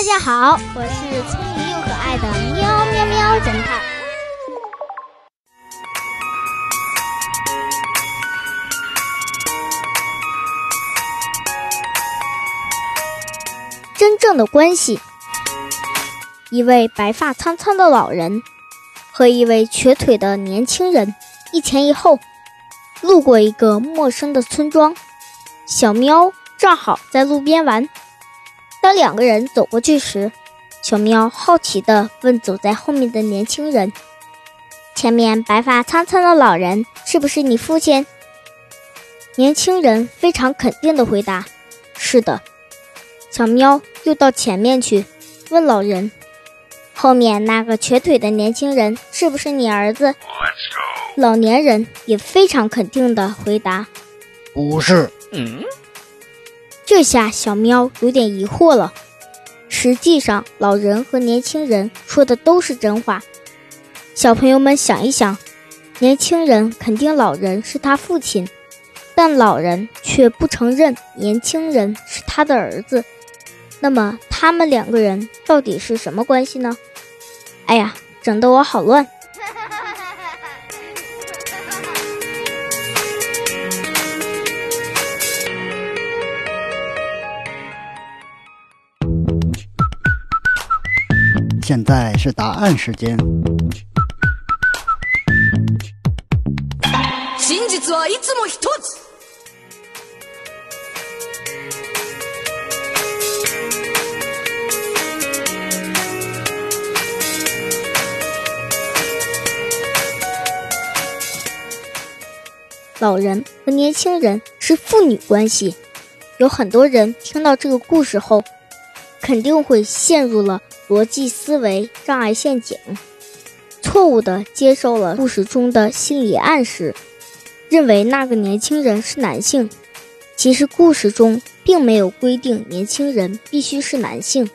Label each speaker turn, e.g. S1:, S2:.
S1: 大家好，我是聪明又可爱的喵喵喵侦探。真正的关系，一位白发苍苍的老人和一位瘸腿的年轻人一前一后路过一个陌生的村庄，小喵正好在路边玩。当两个人走过去时，小喵好奇地问走在后面的年轻人：“前面白发苍苍的老人是不是你父亲？”年轻人非常肯定地回答：“是的。”小喵又到前面去问老人：“后面那个瘸腿的年轻人是不是你儿子？”老年人也非常肯定地回答：“
S2: 不是。”
S1: 这下小喵有点疑惑了。实际上，老人和年轻人说的都是真话。小朋友们想一想，年轻人肯定老人是他父亲，但老人却不承认年轻人是他的儿子。那么，他们两个人到底是什么关系呢？哎呀，整得我好乱。
S2: 现在是答案时间。真実はいつも一つ。
S1: 老人和年轻人是父女关系，有很多人听到这个故事后， 肯定会陷入了。逻辑思维障碍陷阱，错误的接受了故事中的心理暗示，认为那个年轻人是男性。其实故事中并没有规定年轻人必须是男性。